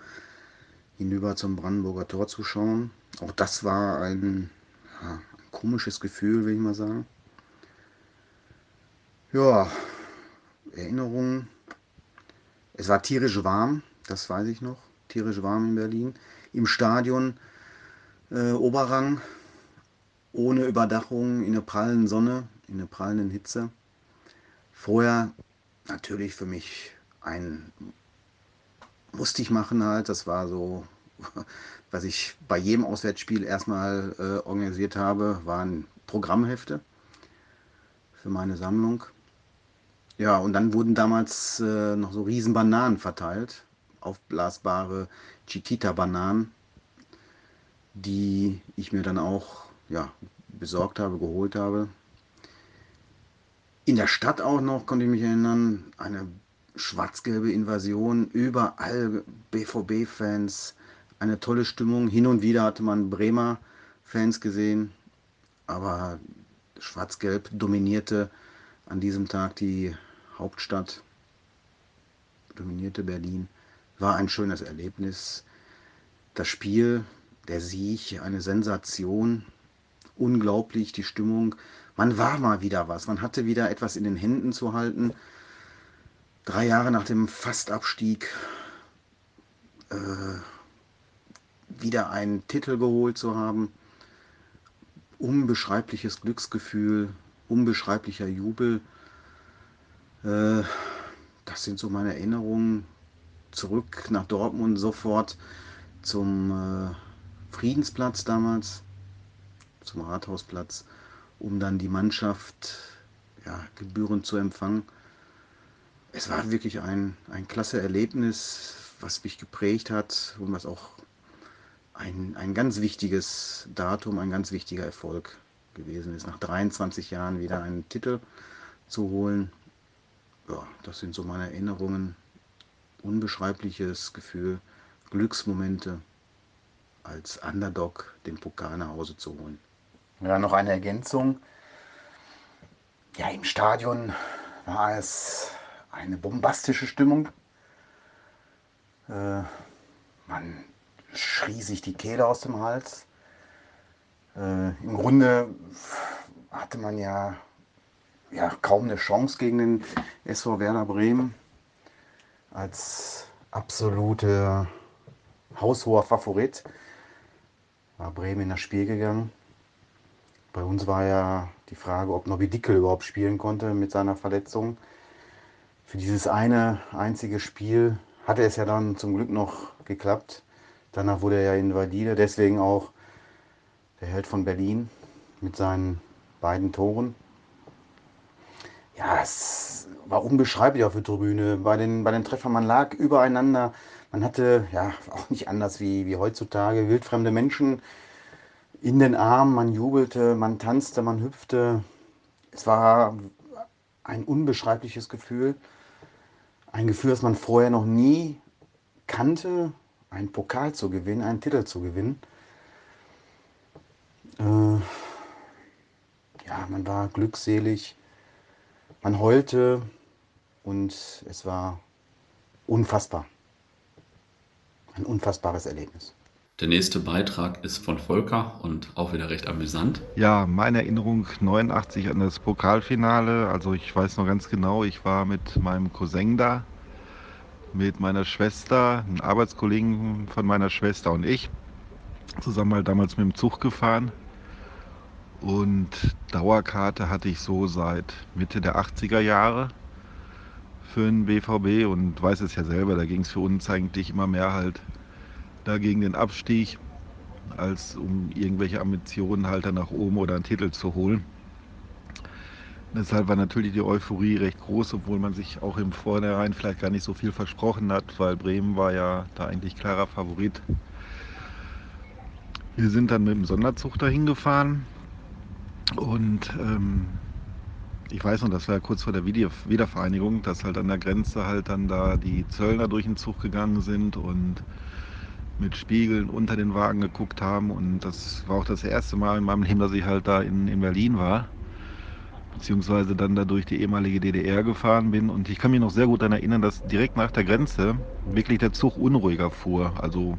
hinüber zum Brandenburger Tor zu schauen. Auch das war ein, ja, ein komisches Gefühl, will ich mal sagen. Ja, Erinnerungen. Es war tierisch warm, das weiß ich noch tierisch warm in Berlin. Im Stadion äh, Oberrang, ohne Überdachung, in der prallen Sonne, in der prallen Hitze. Vorher natürlich für mich ein musste ich machen halt, das war so, was ich bei jedem Auswärtsspiel erstmal äh, organisiert habe, waren Programmhefte für meine Sammlung. Ja, und dann wurden damals äh, noch so riesen Bananen verteilt aufblasbare Chiquita-Bananen, die ich mir dann auch ja, besorgt habe, geholt habe. In der Stadt auch noch, konnte ich mich erinnern, eine schwarz-gelbe Invasion, überall BVB-Fans, eine tolle Stimmung. Hin und wieder hatte man Bremer Fans gesehen, aber Schwarz-Gelb dominierte an diesem Tag die Hauptstadt, dominierte Berlin. War ein schönes Erlebnis. Das Spiel, der Sieg, eine Sensation, unglaublich die Stimmung. Man war mal wieder was, man hatte wieder etwas in den Händen zu halten. Drei Jahre nach dem Fastabstieg äh, wieder einen Titel geholt zu haben. Unbeschreibliches Glücksgefühl, unbeschreiblicher Jubel. Äh, das sind so meine Erinnerungen. Zurück nach Dortmund sofort zum äh, Friedensplatz damals, zum Rathausplatz, um dann die Mannschaft ja, gebührend zu empfangen. Es war wirklich ein, ein klasse Erlebnis, was mich geprägt hat und was auch ein, ein ganz wichtiges Datum, ein ganz wichtiger Erfolg gewesen ist. Nach 23 Jahren wieder einen Titel zu holen, ja, das sind so meine Erinnerungen. Unbeschreibliches Gefühl, Glücksmomente als Underdog den Pokal nach Hause zu holen. Ja, noch eine Ergänzung. Ja, im Stadion war es eine bombastische Stimmung. Äh, man schrie sich die Kehle aus dem Hals. Äh, Im Grunde hatte man ja, ja kaum eine Chance gegen den SV Werder Bremen als absoluter haushoher Favorit. War Bremen in das Spiel gegangen. Bei uns war ja die Frage, ob Nobby Dickel überhaupt spielen konnte mit seiner Verletzung. Für dieses eine einzige Spiel hatte es ja dann zum Glück noch geklappt. Danach wurde er ja invalide, deswegen auch der Held von Berlin mit seinen beiden Toren. Ja, es war unbeschreiblich auf der Tribüne. Bei den, bei den Treffern, man lag übereinander. Man hatte, ja, auch nicht anders wie, wie heutzutage, wildfremde Menschen in den Armen. Man jubelte, man tanzte, man hüpfte. Es war ein unbeschreibliches Gefühl. Ein Gefühl, das man vorher noch nie kannte, einen Pokal zu gewinnen, einen Titel zu gewinnen. Äh, ja, man war glückselig, man heulte und es war unfassbar. Ein unfassbares Erlebnis. Der nächste Beitrag ist von Volker und auch wieder recht amüsant. Ja, meine Erinnerung 89 an das Pokalfinale. Also ich weiß noch ganz genau, ich war mit meinem Cousin da, mit meiner Schwester, einem Arbeitskollegen von meiner Schwester und ich. Zusammen halt damals mit dem Zug gefahren. Und Dauerkarte hatte ich so seit Mitte der 80er Jahre für den BVB und weiß es ja selber, da ging es für uns eigentlich immer mehr halt da gegen den Abstieg, als um irgendwelche Ambitionen halt dann nach oben oder einen Titel zu holen. Deshalb war natürlich die Euphorie recht groß, obwohl man sich auch im Vornherein vielleicht gar nicht so viel versprochen hat, weil Bremen war ja da eigentlich klarer Favorit. Wir sind dann mit dem Sonderzug dahin gefahren und ähm, ich weiß noch, das war ja kurz vor der Wiedervereinigung, dass halt an der Grenze halt dann da die Zöllner durch den Zug gegangen sind und mit Spiegeln unter den Wagen geguckt haben. Und das war auch das erste Mal in meinem Leben, dass ich halt da in, in Berlin war. Beziehungsweise dann da durch die ehemalige DDR gefahren bin. Und ich kann mich noch sehr gut daran erinnern, dass direkt nach der Grenze wirklich der Zug unruhiger fuhr. Also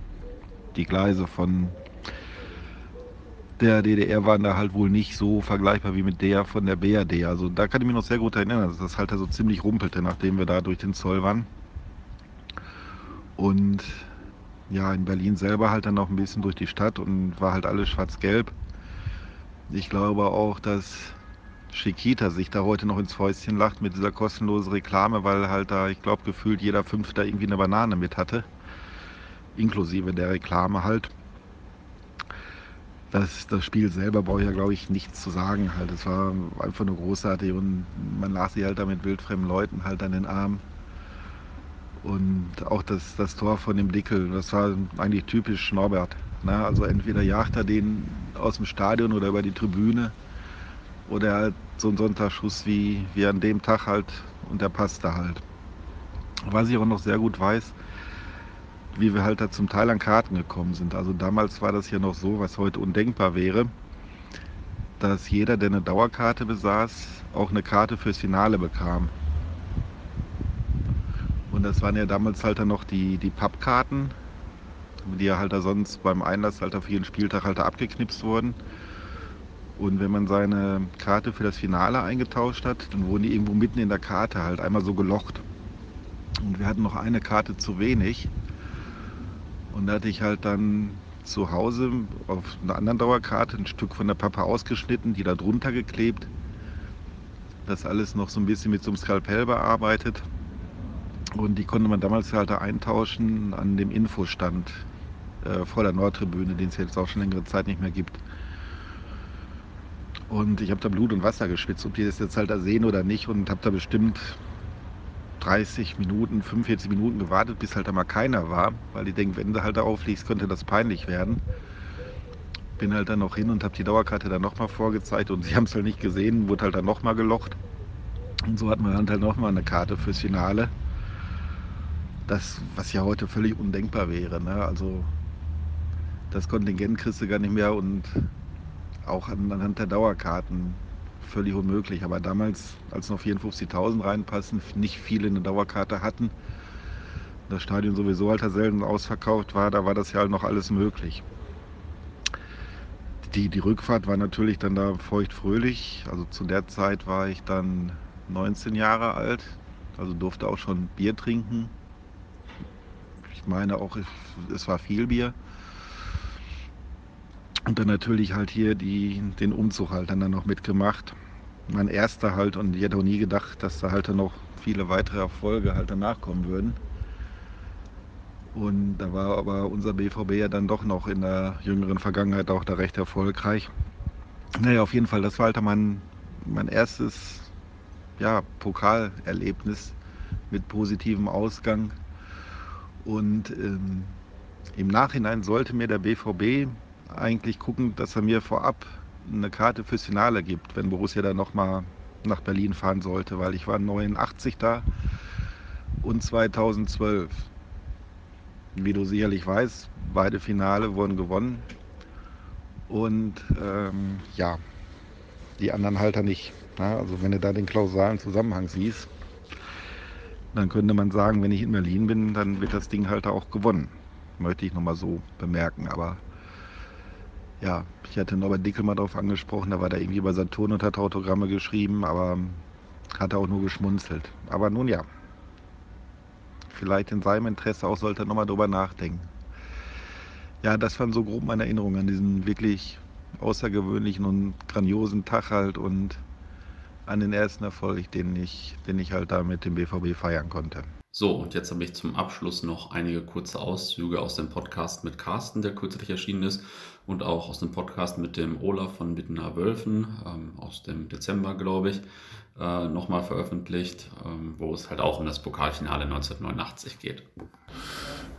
die Gleise von der DDR waren da halt wohl nicht so vergleichbar wie mit der von der BRD. Also da kann ich mich noch sehr gut erinnern, dass das halt da so ziemlich rumpelte, nachdem wir da durch den Zoll waren. Und ja, in Berlin selber halt dann noch ein bisschen durch die Stadt und war halt alles schwarz-gelb. Ich glaube auch, dass Chiquita sich da heute noch ins Fäustchen lacht mit dieser kostenlosen Reklame, weil halt da, ich glaube, gefühlt jeder Fünfte irgendwie eine Banane mit hatte. Inklusive der Reklame halt. Das, das Spiel selber brauche ich ja, glaube ich, nichts zu sagen. Halt. Es war einfach nur großartig und man las sich halt da mit wildfremden Leuten halt an den Arm. Und auch das, das Tor von dem Dickel, das war eigentlich typisch Norbert. Ne? Also entweder jagt er den aus dem Stadion oder über die Tribüne oder halt so ein Sonntagsschuss wie, wie an dem Tag halt und der passte halt. Was ich auch noch sehr gut weiß, wie wir halt da zum Teil an Karten gekommen sind. Also damals war das ja noch so, was heute undenkbar wäre, dass jeder, der eine Dauerkarte besaß, auch eine Karte fürs Finale bekam. Und das waren ja damals halt dann noch die, die Pappkarten, die ja halt da sonst beim Einlass halt auf jeden Spieltag halt abgeknipst wurden. Und wenn man seine Karte für das Finale eingetauscht hat, dann wurden die irgendwo mitten in der Karte halt einmal so gelocht. Und wir hatten noch eine Karte zu wenig. Und da hatte ich halt dann zu Hause auf einer anderen Dauerkarte ein Stück von der Pappe ausgeschnitten, die da drunter geklebt. Das alles noch so ein bisschen mit so einem Skalpell bearbeitet. Und die konnte man damals halt da eintauschen an dem Infostand äh, vor der Nordtribüne, den es jetzt auch schon längere Zeit nicht mehr gibt. Und ich habe da Blut und Wasser geschwitzt, ob die das jetzt halt da sehen oder nicht. Und habe da bestimmt 30 Minuten, 45 Minuten gewartet, bis halt da mal keiner war. Weil ich denke, wenn du halt da aufliegst, könnte das peinlich werden. Bin halt dann noch hin und habe die Dauerkarte dann nochmal vorgezeigt. Und sie haben es halt nicht gesehen, wurde halt dann nochmal gelocht. Und so hat man dann halt nochmal eine Karte fürs Finale. Das, was ja heute völlig undenkbar wäre. Ne? Also das Kontingent kriegst du gar nicht mehr und auch anhand der Dauerkarten völlig unmöglich. Aber damals, als noch 54.000 reinpassen, nicht viele eine Dauerkarte hatten, das Stadion sowieso halt selten ausverkauft war, da war das ja noch alles möglich. Die, die Rückfahrt war natürlich dann da feuchtfröhlich. Also zu der Zeit war ich dann 19 Jahre alt, also durfte auch schon Bier trinken. Ich meine auch, es war viel Bier. Und dann natürlich halt hier die, den Umzug halt dann, noch mitgemacht. Mein erster halt und ich hätte auch nie gedacht, dass da halt dann noch viele weitere Erfolge halt danach kommen würden. Und da war aber unser BVB ja dann doch noch in der jüngeren Vergangenheit auch da recht erfolgreich. Naja, auf jeden Fall, das war halt mein, mein erstes ja, Pokalerlebnis mit positivem Ausgang. Und ähm, im Nachhinein sollte mir der BVB eigentlich gucken, dass er mir vorab eine Karte fürs Finale gibt, wenn Borussia dann nochmal nach Berlin fahren sollte, weil ich war 89 da und 2012. Wie du sicherlich weißt, beide Finale wurden gewonnen und ähm, ja, die anderen Halter nicht. Ja, also wenn du da den klausalen Zusammenhang siehst, dann könnte man sagen, wenn ich in Berlin bin, dann wird das Ding halt auch gewonnen. Möchte ich nochmal so bemerken. Aber ja, ich hatte Norbert Dickel mal darauf angesprochen, da war da irgendwie bei Saturn und hat Autogramme geschrieben, aber hat er auch nur geschmunzelt. Aber nun ja, vielleicht in seinem Interesse auch sollte er nochmal drüber nachdenken. Ja, das waren so grob meine Erinnerungen an diesen wirklich außergewöhnlichen und grandiosen Tag halt und an den ersten Erfolg, den ich, den ich halt da mit dem BVB feiern konnte. So, und jetzt habe ich zum Abschluss noch einige kurze Auszüge aus dem Podcast mit Carsten, der kürzlich erschienen ist, und auch aus dem Podcast mit dem Olaf von Mittener Wölfen ähm, aus dem Dezember, glaube ich, äh, nochmal veröffentlicht, ähm, wo es halt auch um das Pokalfinale 1989 geht.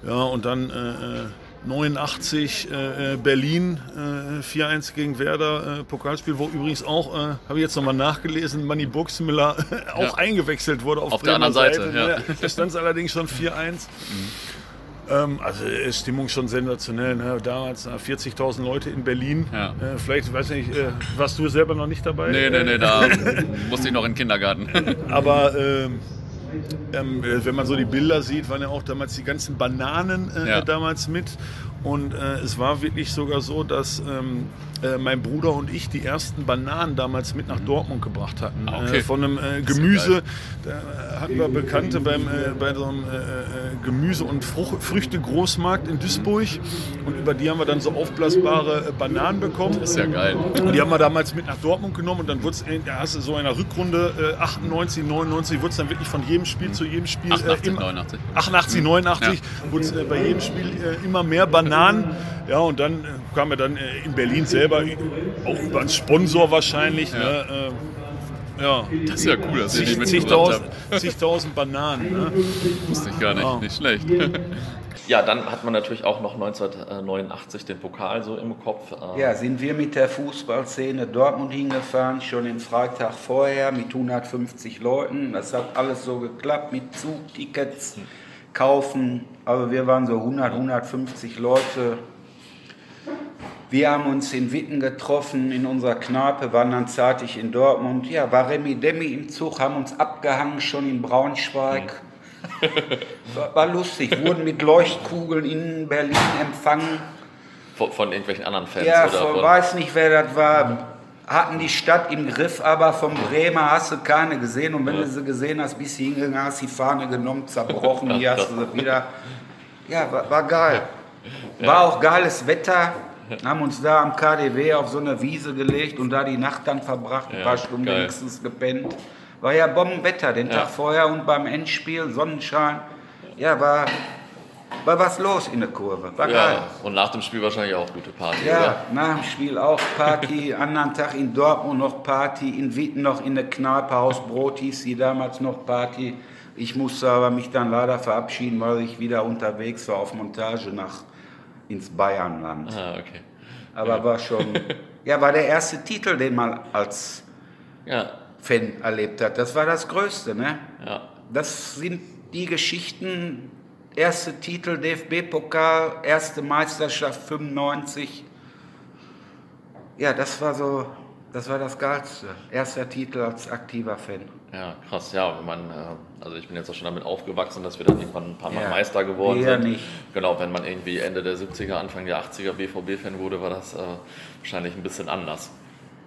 Ja, und dann äh, 89 äh, äh, Berlin äh, 4-1 gegen Werder, äh, Pokalspiel, wo übrigens auch, äh, habe ich jetzt nochmal nachgelesen, Manny Buxmüller auch ja. eingewechselt wurde auf, auf der anderen Seite. Seite ja. Da stand es allerdings schon 4-1. Mhm. Ähm, also Stimmung schon sensationell. Ne? Damals 40.000 Leute in Berlin. Ja. Äh, vielleicht, weiß ich nicht, warst du selber noch nicht dabei? Nee, nee, nee, da musste ich noch in den Kindergarten. Aber ähm, ähm, wenn man so die Bilder sieht, waren ja auch damals die ganzen Bananen äh, ja. damals mit. Und äh, es war wirklich sogar so, dass ähm, äh, mein Bruder und ich die ersten Bananen damals mit nach Dortmund gebracht hatten. Ah, okay. Äh, von einem äh, Gemüse. Da hatten wir Bekannte beim, äh, bei so einem äh, Gemüse- und Frucht, Früchte-Großmarkt in Duisburg. Und über die haben wir dann so aufblasbare Bananen bekommen. Das ist ja geil. Und die haben wir damals mit nach Dortmund genommen. Und dann wurde es, da hast du so in der Rückrunde 98, 99, wurde es dann wirklich von jedem Spiel zu jedem Spiel. 88, immer, 89. 88, 89 ja. wurde es bei jedem Spiel immer mehr Bananen. Ja, und dann kam er dann in Berlin selber selber, auch über einen Sponsor wahrscheinlich. Ja. Ne, äh, ja. Das ist ja cool, dass ihr die mitgebracht habt. Zigtausend Bananen. Ne? Wusste ich gar nicht, ja. nicht schlecht. Ja, dann hat man natürlich auch noch 1989 den Pokal so im Kopf. Äh. Ja, sind wir mit der Fußballszene Dortmund hingefahren, schon den Freitag vorher mit 150 Leuten. Das hat alles so geklappt mit Zugtickets. kaufen. Also wir waren so 100, 150 Leute. Wir haben uns in Witten getroffen, in unserer Kneipe, waren dann zeitig in Dortmund. Ja, war Remi Demi im Zug, haben uns abgehangen schon in Braunschweig. War, war lustig, wurden mit Leuchtkugeln in Berlin empfangen. Von, von irgendwelchen anderen Fans? Ja, oder von, von, weiß nicht, wer das war. Hatten die Stadt im Griff, aber vom Bremer hast du keine gesehen. Und wenn du sie gesehen hast, bist du hingegangen, hast die Fahne genommen, zerbrochen, hier hast du sie wieder. Ja, war, war geil. War auch geiles Wetter. Haben uns da am KDW auf so eine Wiese gelegt und da die Nacht dann verbracht, ein paar Stunden geil. wenigstens gepennt. War ja Bombenwetter den. Tag vorher und beim Endspiel Sonnenschein. Ja, war, war was los in der Kurve. War geil. ja, und nach dem Spiel wahrscheinlich auch gute Party, Ja, oder? nach dem Spiel auch Party, anderen Tag in Dortmund noch Party, in Witten noch in der Kneipe, Haus Brot hieß sie damals noch Party. Ich musste aber mich dann leider verabschieden, weil ich wieder unterwegs war auf Montage nach ins Bayernland. Ah, okay. Aber war schon, ja, war der erste Titel, den man als Ja, Fan erlebt hat. Das war das Größte, ne? ja. Das sind die Geschichten. Erste Titel DFB-Pokal, erste Meisterschaft 95. Ja, das war so, das war das Geilste. Erster Titel als aktiver Fan. Ja, krass, ja, wenn man, äh, also ich bin jetzt auch schon damit aufgewachsen, dass wir dann irgendwann ein paar Mal Ja, Meister geworden wir sind. nicht. Genau, wenn man irgendwie Ende der 70er, Anfang der 80er BVB-Fan wurde, war das äh, wahrscheinlich ein bisschen anders.